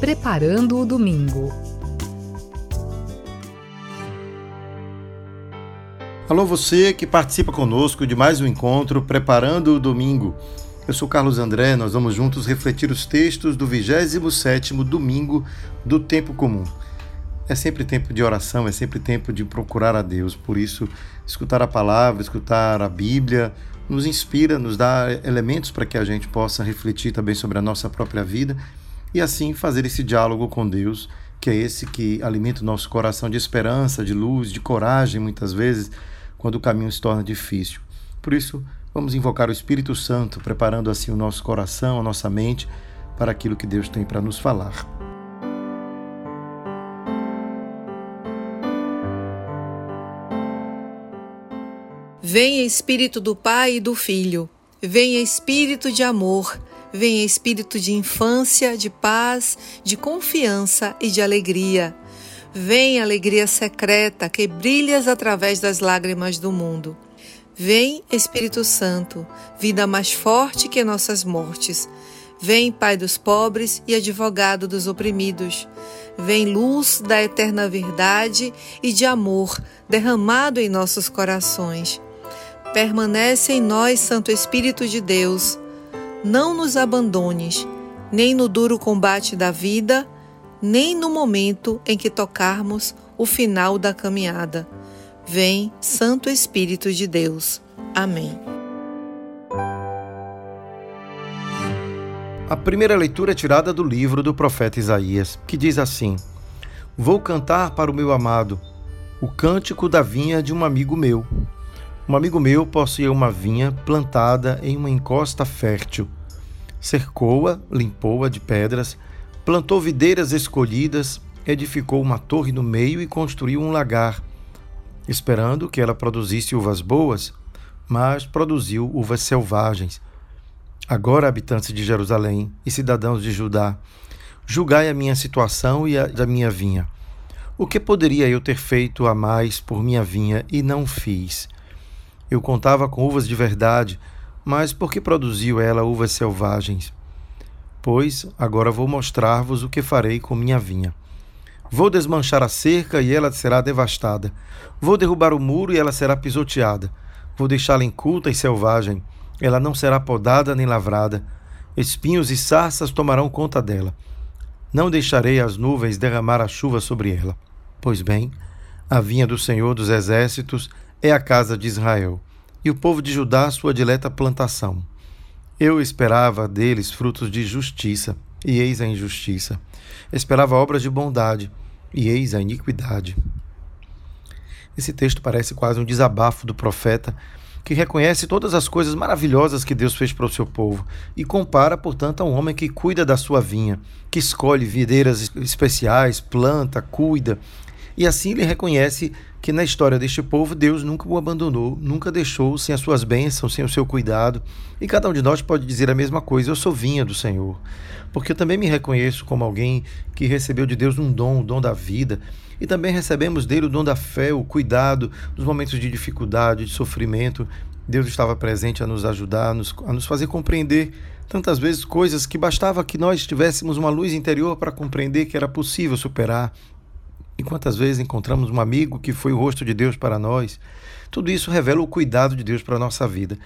Preparando o Domingo. Alô, você que participa conosco de mais um encontro Preparando o Domingo. Eu sou Carlos André, nós vamos juntos refletir os textos do 27º domingo do tempo comum. É sempre tempo de oração, é sempre tempo de procurar a Deus. Por isso, escutar a palavra, escutar a Bíblia, nos inspira, nos dá elementos para que a gente possa refletir também sobre a nossa própria vida e assim fazer esse diálogo com Deus, que é esse que alimenta o nosso coração de esperança, de luz, de coragem, muitas vezes, quando o caminho se torna difícil. Por isso, vamos invocar o Espírito Santo, preparando assim o nosso coração, a nossa mente para aquilo que Deus tem para nos falar. Venha Espírito do Pai e do Filho, venha Espírito de amor venha espírito de infância, de paz, de confiança e de alegria. Vem alegria secreta que brilhas através das lágrimas do mundo. Vem Espírito Santo, vida mais forte que nossas mortes. Vem Pai dos pobres e advogado dos oprimidos. Vem luz da eterna verdade e de amor derramado em nossos corações. Permanece em nós, Santo Espírito de Deus não nos abandones, nem no duro combate da vida, nem no momento em que tocarmos o final da caminhada. Vem, Santo Espírito de Deus. Amém. A primeira leitura é tirada do livro do profeta Isaías, que diz assim: Vou cantar para o meu amado o cântico da vinha de um amigo meu. Um amigo meu possuía uma vinha plantada em uma encosta fértil. Cercou-a, limpou-a de pedras, plantou videiras escolhidas, edificou uma torre no meio e construiu um lagar, esperando que ela produzisse uvas boas, mas produziu uvas selvagens. Agora, habitantes de Jerusalém e cidadãos de Judá, julgai a minha situação e a da minha vinha. O que poderia eu ter feito a mais por minha vinha e não fiz? Eu contava com uvas de verdade, mas por que produziu ela uvas selvagens? Pois agora vou mostrar-vos o que farei com minha vinha. Vou desmanchar a cerca e ela será devastada. Vou derrubar o muro e ela será pisoteada. Vou deixá-la inculta e selvagem. Ela não será podada nem lavrada. Espinhos e sarças tomarão conta dela. Não deixarei as nuvens derramar a chuva sobre ela. Pois bem, a vinha do Senhor dos Exércitos é a casa de Israel, e o povo de Judá sua dileta plantação. Eu esperava deles frutos de justiça, e eis a injustiça. Esperava obras de bondade, e eis a iniquidade. Esse texto parece quase um desabafo do profeta, que reconhece todas as coisas maravilhosas que Deus fez para o seu povo e compara, portanto, a um homem que cuida da sua vinha, que escolhe videiras especiais, planta, cuida, e assim ele reconhece que na história deste povo Deus nunca o abandonou, nunca deixou sem as suas bênçãos, sem o seu cuidado. E cada um de nós pode dizer a mesma coisa: eu sou vinha do Senhor. Porque eu também me reconheço como alguém que recebeu de Deus um dom, o dom da vida. E também recebemos dele o dom da fé, o cuidado nos momentos de dificuldade, de sofrimento. Deus estava presente a nos ajudar, a nos, a nos fazer compreender tantas vezes coisas que bastava que nós tivéssemos uma luz interior para compreender que era possível superar, e quantas vezes encontramos um amigo que foi o rosto de Deus para nós? Tudo isso revela o cuidado de Deus para a nossa vida.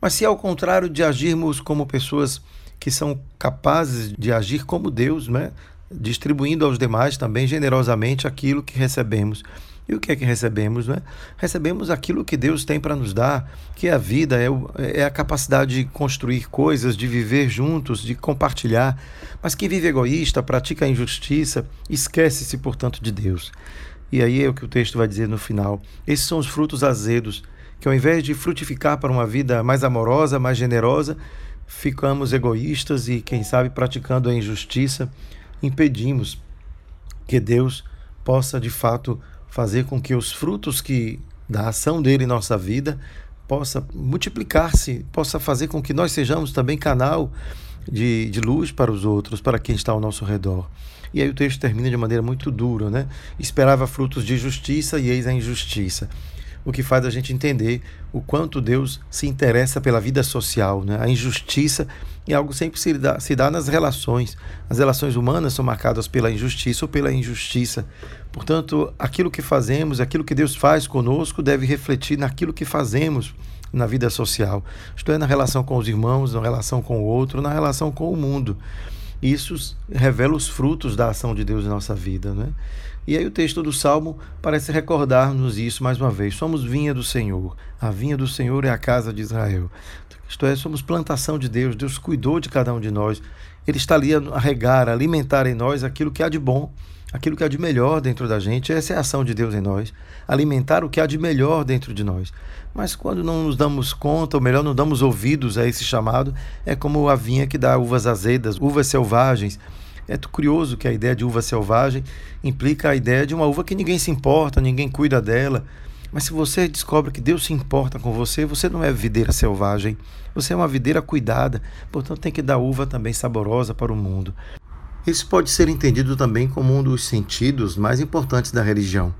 Mas se ao contrário de agirmos como pessoas que são capazes de agir como Deus, né? distribuindo aos demais também generosamente aquilo que recebemos, e o que é que recebemos? Né? Recebemos aquilo que Deus tem para nos dar, que é a vida, é, o, é a capacidade de construir coisas, de viver juntos, de compartilhar. Mas quem vive egoísta, pratica a injustiça, esquece-se, portanto, de Deus. E aí é o que o texto vai dizer no final. Esses são os frutos azedos, que ao invés de frutificar para uma vida mais amorosa, mais generosa, ficamos egoístas e, quem sabe, praticando a injustiça, impedimos que Deus possa de fato fazer com que os frutos que da ação dele em nossa vida possa multiplicar-se, possa fazer com que nós sejamos também canal de, de luz para os outros, para quem está ao nosso redor. E aí o texto termina de maneira muito dura, né? Esperava frutos de justiça e eis a injustiça. O que faz a gente entender o quanto Deus se interessa pela vida social. Né? A injustiça é algo sempre se dá, se dá nas relações. As relações humanas são marcadas pela injustiça ou pela injustiça. Portanto, aquilo que fazemos, aquilo que Deus faz conosco, deve refletir naquilo que fazemos na vida social. Isto é, na relação com os irmãos, na relação com o outro, na relação com o mundo. Isso revela os frutos da ação de Deus em nossa vida. Né? E aí o texto do Salmo parece recordar-nos isso mais uma vez. Somos vinha do Senhor. A vinha do Senhor é a casa de Israel. Isto é, somos plantação de Deus. Deus cuidou de cada um de nós. Ele está ali a regar, a alimentar em nós aquilo que há de bom aquilo que há de melhor dentro da gente. Essa é a ação de Deus em nós, alimentar o que há de melhor dentro de nós. Mas quando não nos damos conta, ou melhor, não damos ouvidos a esse chamado, é como a vinha que dá uvas azedas, uvas selvagens. É curioso que a ideia de uva selvagem implica a ideia de uma uva que ninguém se importa, ninguém cuida dela. Mas se você descobre que Deus se importa com você, você não é videira selvagem, você é uma videira cuidada, portanto tem que dar uva também saborosa para o mundo. Isso pode ser entendido também como um dos sentidos mais importantes da religião.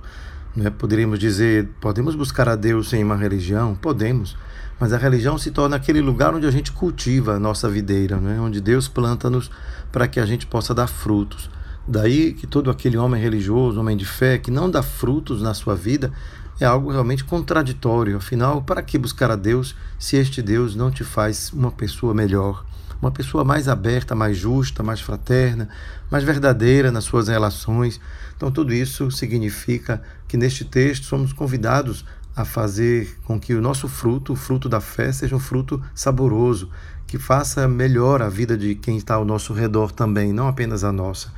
Né? Poderíamos dizer, podemos buscar a Deus em uma religião? Podemos. Mas a religião se torna aquele lugar onde a gente cultiva a nossa videira, né? onde Deus planta-nos para que a gente possa dar frutos. Daí que todo aquele homem religioso, homem de fé, que não dá frutos na sua vida, é algo realmente contraditório. Afinal, para que buscar a Deus se este Deus não te faz uma pessoa melhor? Uma pessoa mais aberta, mais justa, mais fraterna, mais verdadeira nas suas relações. Então, tudo isso significa que neste texto somos convidados a fazer com que o nosso fruto, o fruto da fé, seja um fruto saboroso, que faça melhor a vida de quem está ao nosso redor também, não apenas a nossa.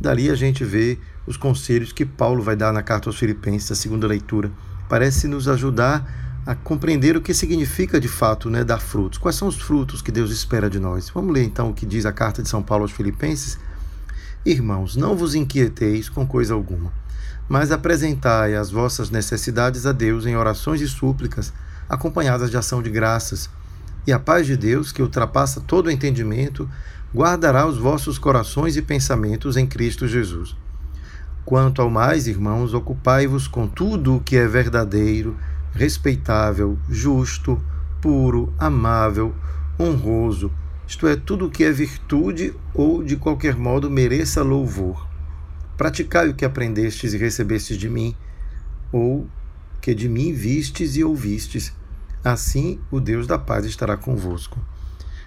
Dali a gente vê os conselhos que Paulo vai dar na carta aos Filipenses, a segunda leitura. Parece nos ajudar a compreender o que significa de fato né, dar frutos. Quais são os frutos que Deus espera de nós? Vamos ler então o que diz a carta de São Paulo aos Filipenses? Irmãos, não vos inquieteis com coisa alguma, mas apresentai as vossas necessidades a Deus em orações e súplicas, acompanhadas de ação de graças. E a paz de Deus, que ultrapassa todo o entendimento, guardará os vossos corações e pensamentos em Cristo Jesus. Quanto ao mais, irmãos, ocupai-vos com tudo o que é verdadeiro, respeitável, justo, puro, amável, honroso, isto é, tudo o que é virtude ou de qualquer modo mereça louvor. Praticai o que aprendestes e recebestes de mim, ou que de mim vistes e ouvistes. Assim o Deus da paz estará convosco.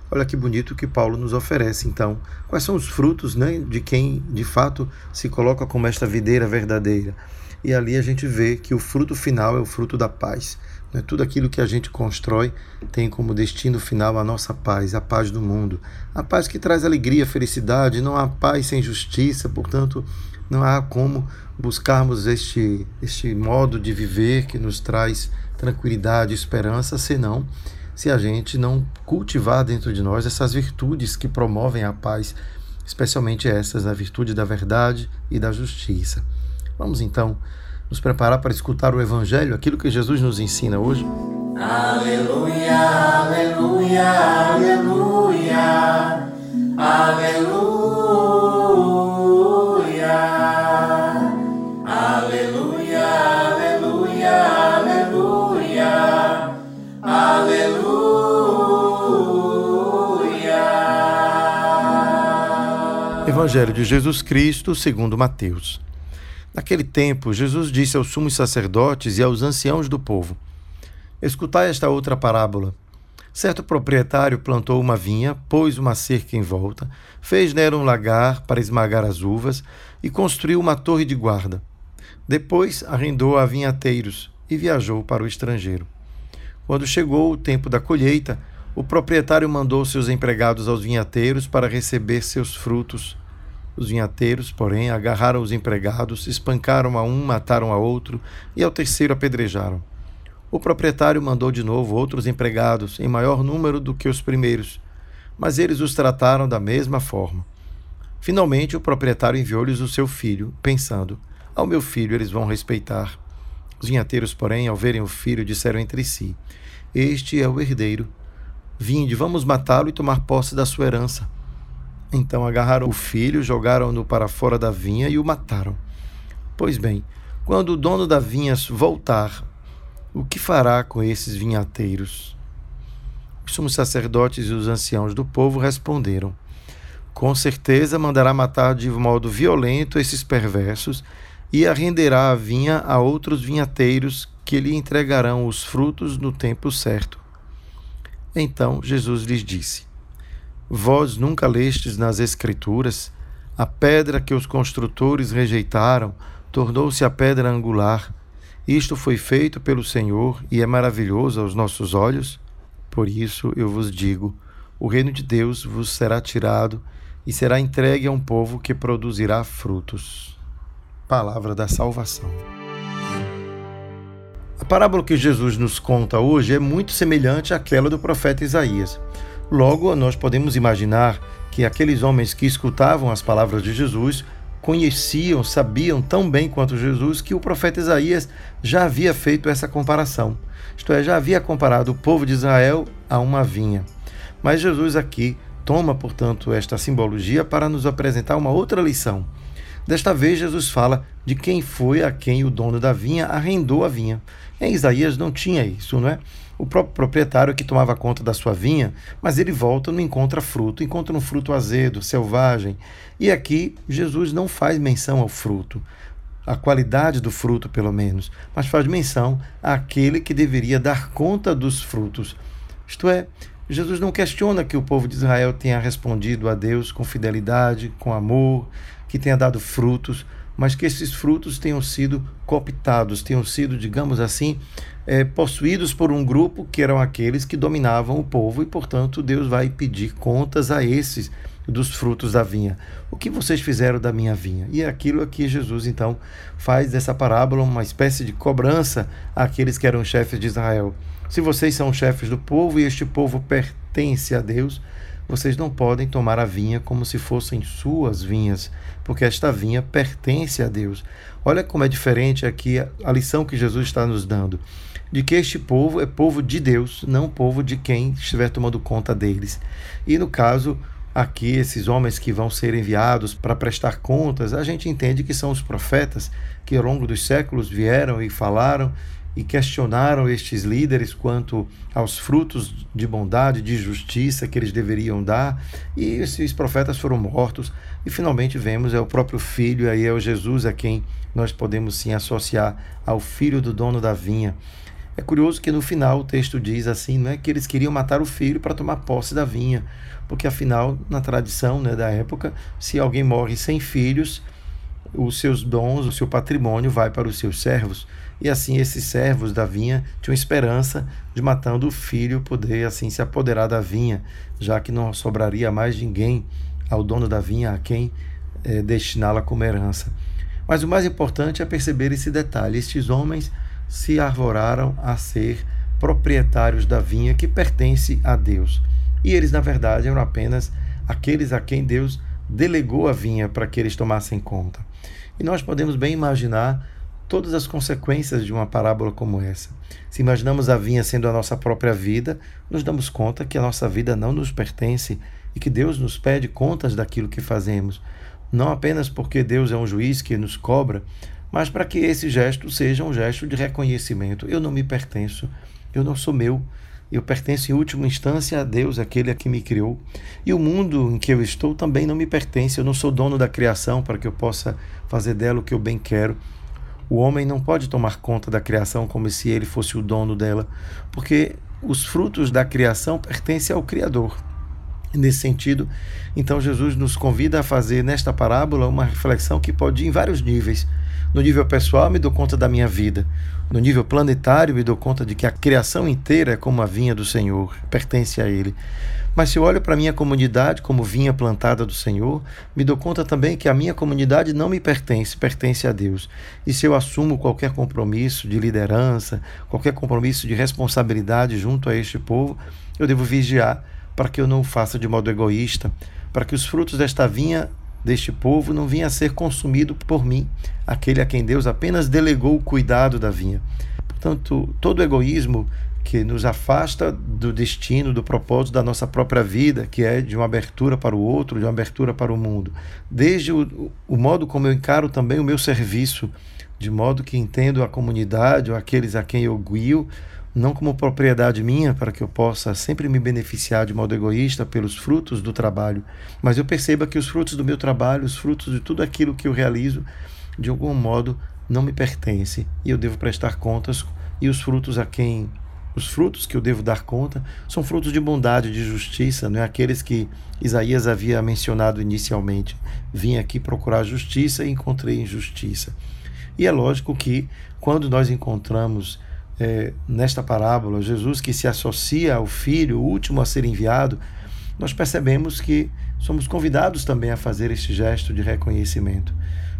Olha que bonito que Paulo nos oferece, então. Quais são os frutos né, de quem de fato se coloca como esta videira verdadeira? E ali a gente vê que o fruto final é o fruto da paz. Né? Tudo aquilo que a gente constrói tem como destino final a nossa paz, a paz do mundo. A paz que traz alegria, felicidade, não há paz sem justiça, portanto, não há como buscarmos este, este modo de viver que nos traz tranquilidade, esperança, senão se a gente não cultivar dentro de nós essas virtudes que promovem a paz, especialmente essas, a virtude da verdade e da justiça. Vamos então nos preparar para escutar o Evangelho, aquilo que Jesus nos ensina hoje. Aleluia, aleluia, aleluia, aleluia, aleluia, aleluia, aleluia, aleluia. Evangelho de Jesus Cristo segundo Mateus. Naquele tempo, Jesus disse aos sumos sacerdotes e aos anciãos do povo: Escutai esta outra parábola. Certo proprietário plantou uma vinha, pôs uma cerca em volta, fez nela um lagar para esmagar as uvas e construiu uma torre de guarda. Depois arrendou a vinhateiros e viajou para o estrangeiro. Quando chegou o tempo da colheita, o proprietário mandou seus empregados aos vinhateiros para receber seus frutos os vinhateiros, porém, agarraram os empregados, espancaram a um, mataram a outro e ao terceiro apedrejaram. O proprietário mandou de novo outros empregados, em maior número do que os primeiros, mas eles os trataram da mesma forma. Finalmente, o proprietário enviou-lhes o seu filho, pensando: Ao meu filho eles vão respeitar. Os vinhateiros, porém, ao verem o filho, disseram entre si: Este é o herdeiro. Vinde, vamos matá-lo e tomar posse da sua herança. Então agarraram o filho, jogaram-no para fora da vinha e o mataram. Pois bem, quando o dono da vinha voltar, o que fará com esses vinhateiros? Os sumos sacerdotes e os anciãos do povo responderam: Com certeza mandará matar de modo violento esses perversos e arrenderá a vinha a outros vinhateiros que lhe entregarão os frutos no tempo certo. Então Jesus lhes disse: Vós nunca lestes nas Escrituras a pedra que os construtores rejeitaram tornou-se a pedra angular. Isto foi feito pelo Senhor e é maravilhoso aos nossos olhos? Por isso eu vos digo: o reino de Deus vos será tirado e será entregue a um povo que produzirá frutos. Palavra da salvação. A parábola que Jesus nos conta hoje é muito semelhante àquela do profeta Isaías. Logo, nós podemos imaginar que aqueles homens que escutavam as palavras de Jesus conheciam, sabiam tão bem quanto Jesus que o profeta Isaías já havia feito essa comparação. Isto é, já havia comparado o povo de Israel a uma vinha. Mas Jesus aqui toma, portanto, esta simbologia para nos apresentar uma outra lição. Desta vez, Jesus fala de quem foi a quem o dono da vinha arrendou a vinha. Em Isaías não tinha isso, não é? O próprio proprietário que tomava conta da sua vinha, mas ele volta não encontra fruto, encontra um fruto azedo, selvagem. E aqui Jesus não faz menção ao fruto, a qualidade do fruto, pelo menos, mas faz menção àquele que deveria dar conta dos frutos. Isto é, Jesus não questiona que o povo de Israel tenha respondido a Deus com fidelidade, com amor, que tenha dado frutos, mas que esses frutos tenham sido cooptados, tenham sido, digamos assim, é, possuídos por um grupo que eram aqueles que dominavam o povo e, portanto, Deus vai pedir contas a esses dos frutos da vinha. O que vocês fizeram da minha vinha? E é aquilo que Jesus então faz dessa parábola uma espécie de cobrança àqueles que eram chefes de Israel. Se vocês são chefes do povo e este povo pertence a Deus, vocês não podem tomar a vinha como se fossem suas vinhas, porque esta vinha pertence a Deus. Olha como é diferente aqui a lição que Jesus está nos dando, de que este povo é povo de Deus, não povo de quem estiver tomando conta deles. E no caso, aqui esses homens que vão ser enviados para prestar contas, a gente entende que são os profetas que ao longo dos séculos vieram e falaram e questionaram estes líderes quanto aos frutos de bondade, de justiça que eles deveriam dar, e esses profetas foram mortos, e finalmente vemos é o próprio filho, aí é o Jesus a quem nós podemos sim associar ao filho do dono da vinha. É curioso que no final o texto diz assim, não é que eles queriam matar o filho para tomar posse da vinha, porque afinal, na tradição né, da época, se alguém morre sem filhos, os seus dons, o seu patrimônio vai para os seus servos. E assim esses servos da vinha tinham esperança de matando o filho poder assim se apoderar da vinha, já que não sobraria mais ninguém ao dono da vinha a quem é, destiná-la como herança. Mas o mais importante é perceber esse detalhe: estes homens se arvoraram a ser proprietários da vinha que pertence a Deus. E eles, na verdade, eram apenas aqueles a quem Deus delegou a vinha para que eles tomassem conta. E nós podemos bem imaginar todas as consequências de uma parábola como essa. Se imaginamos a vinha sendo a nossa própria vida, nos damos conta que a nossa vida não nos pertence e que Deus nos pede contas daquilo que fazemos. Não apenas porque Deus é um juiz que nos cobra, mas para que esse gesto seja um gesto de reconhecimento. Eu não me pertenço, eu não sou meu, eu pertenço em última instância a Deus, aquele que me criou. E o mundo em que eu estou também não me pertence. Eu não sou dono da criação para que eu possa fazer dela o que eu bem quero. O homem não pode tomar conta da criação como se ele fosse o dono dela, porque os frutos da criação pertencem ao Criador. Nesse sentido, então Jesus nos convida a fazer nesta parábola uma reflexão que pode ir em vários níveis. No nível pessoal, me dou conta da minha vida. No nível planetário, me dou conta de que a criação inteira é como a vinha do Senhor, pertence a Ele. Mas se eu olho para a minha comunidade como vinha plantada do Senhor, me dou conta também que a minha comunidade não me pertence, pertence a Deus. E se eu assumo qualquer compromisso de liderança, qualquer compromisso de responsabilidade junto a este povo, eu devo vigiar para que eu não o faça de modo egoísta, para que os frutos desta vinha deste povo não vinha a ser consumido por mim, aquele a quem Deus apenas delegou o cuidado da vinha. Portanto, todo egoísmo que nos afasta do destino, do propósito da nossa própria vida, que é de uma abertura para o outro, de uma abertura para o mundo. Desde o, o modo como eu encaro também o meu serviço, de modo que entendo a comunidade ou aqueles a quem eu guio, não como propriedade minha, para que eu possa sempre me beneficiar de modo egoísta pelos frutos do trabalho, mas eu perceba que os frutos do meu trabalho, os frutos de tudo aquilo que eu realizo, de algum modo não me pertence e eu devo prestar contas e os frutos a quem os frutos que eu devo dar conta são frutos de bondade, de justiça, não é aqueles que Isaías havia mencionado inicialmente. Vim aqui procurar justiça e encontrei injustiça. E é lógico que quando nós encontramos é, nesta parábola Jesus que se associa ao Filho, o último a ser enviado, nós percebemos que somos convidados também a fazer este gesto de reconhecimento.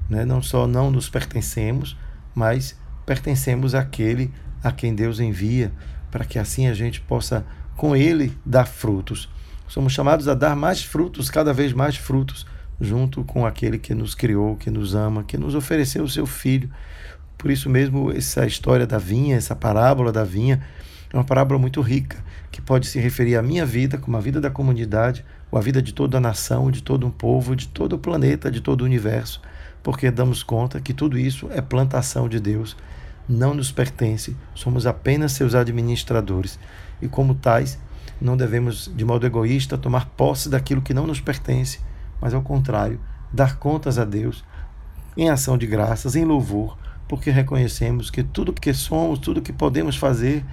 Né? Não só não nos pertencemos, mas pertencemos àquele a quem Deus envia, para que assim a gente possa, com Ele, dar frutos. Somos chamados a dar mais frutos, cada vez mais frutos, junto com aquele que nos criou, que nos ama, que nos ofereceu o seu Filho. Por isso mesmo, essa história da vinha, essa parábola da vinha, é uma parábola muito rica, que pode se referir à minha vida, como a vida da comunidade, ou à vida de toda a nação, de todo um povo, de todo o planeta, de todo o universo, porque damos conta que tudo isso é plantação de Deus não nos pertence, somos apenas seus administradores. E, como tais, não devemos, de modo egoísta, tomar posse daquilo que não nos pertence, mas, ao contrário, dar contas a Deus em ação de graças, em louvor, porque reconhecemos que tudo que somos, tudo que podemos fazer,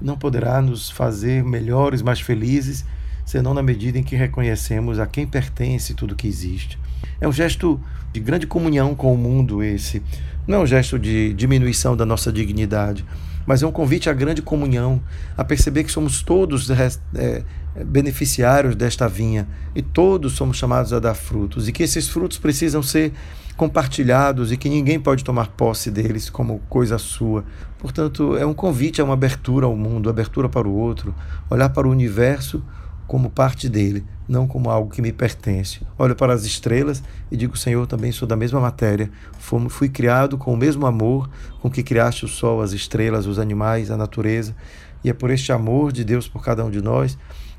não poderá nos fazer melhores, mais felizes, senão na medida em que reconhecemos a quem pertence tudo que existe. É um gesto de grande comunhão com o mundo esse. Não é um gesto de diminuição da nossa dignidade, mas é um convite à grande comunhão, a perceber que somos todos é, beneficiários desta vinha e todos somos chamados a dar frutos e que esses frutos precisam ser compartilhados e que ninguém pode tomar posse deles como coisa sua. Portanto, é um convite a uma abertura ao mundo, abertura para o outro, olhar para o universo como parte dele, não como algo que me pertence. Olho para as estrelas e digo, Senhor, também sou da mesma matéria. Fui criado com o mesmo amor com que criaste o sol, as estrelas, os animais, a natureza. E é por este amor de Deus por cada um de nós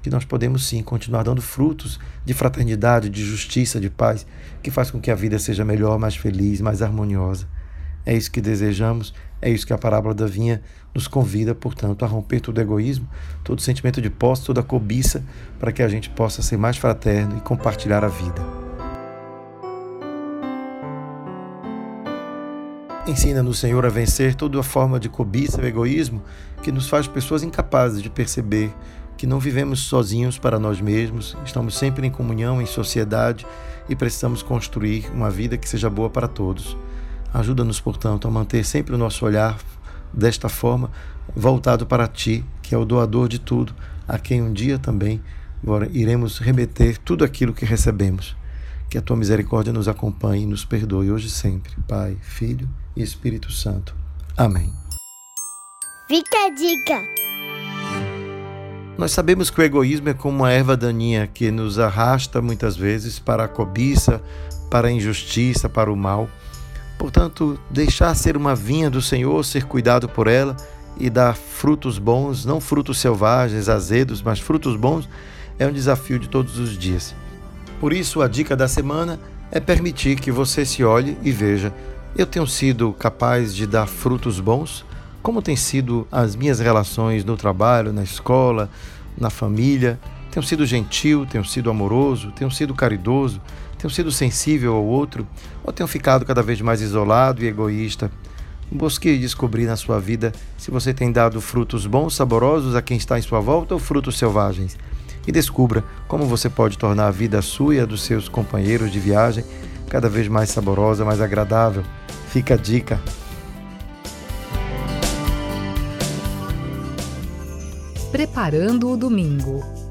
que nós podemos sim continuar dando frutos de fraternidade, de justiça, de paz, que faz com que a vida seja melhor, mais feliz, mais harmoniosa. É isso que desejamos, é isso que a parábola da vinha nos convida, portanto, a romper todo egoísmo, todo sentimento de posse, toda cobiça, para que a gente possa ser mais fraterno e compartilhar a vida. Ensina-nos, Senhor, a vencer toda a forma de cobiça e egoísmo que nos faz pessoas incapazes de perceber que não vivemos sozinhos para nós mesmos, estamos sempre em comunhão, em sociedade e precisamos construir uma vida que seja boa para todos. Ajuda-nos, portanto, a manter sempre o nosso olhar desta forma voltado para ti, que é o doador de tudo, a quem um dia também iremos remeter tudo aquilo que recebemos. Que a tua misericórdia nos acompanhe e nos perdoe hoje e sempre, Pai, Filho e Espírito Santo. Amém. Fica a dica. Nós sabemos que o egoísmo é como uma erva daninha que nos arrasta muitas vezes para a cobiça, para a injustiça, para o mal. Portanto, deixar ser uma vinha do Senhor, ser cuidado por ela e dar frutos bons, não frutos selvagens, azedos, mas frutos bons, é um desafio de todos os dias. Por isso, a dica da semana é permitir que você se olhe e veja: eu tenho sido capaz de dar frutos bons? Como têm sido as minhas relações no trabalho, na escola, na família? Tenho sido gentil, tenho sido amoroso, tenho sido caridoso, tenho sido sensível ao outro ou tenho ficado cada vez mais isolado e egoísta? Busque descobrir na sua vida se você tem dado frutos bons, saborosos a quem está em sua volta ou frutos selvagens. E descubra como você pode tornar a vida sua e a dos seus companheiros de viagem cada vez mais saborosa, mais agradável. Fica a dica. Preparando o domingo.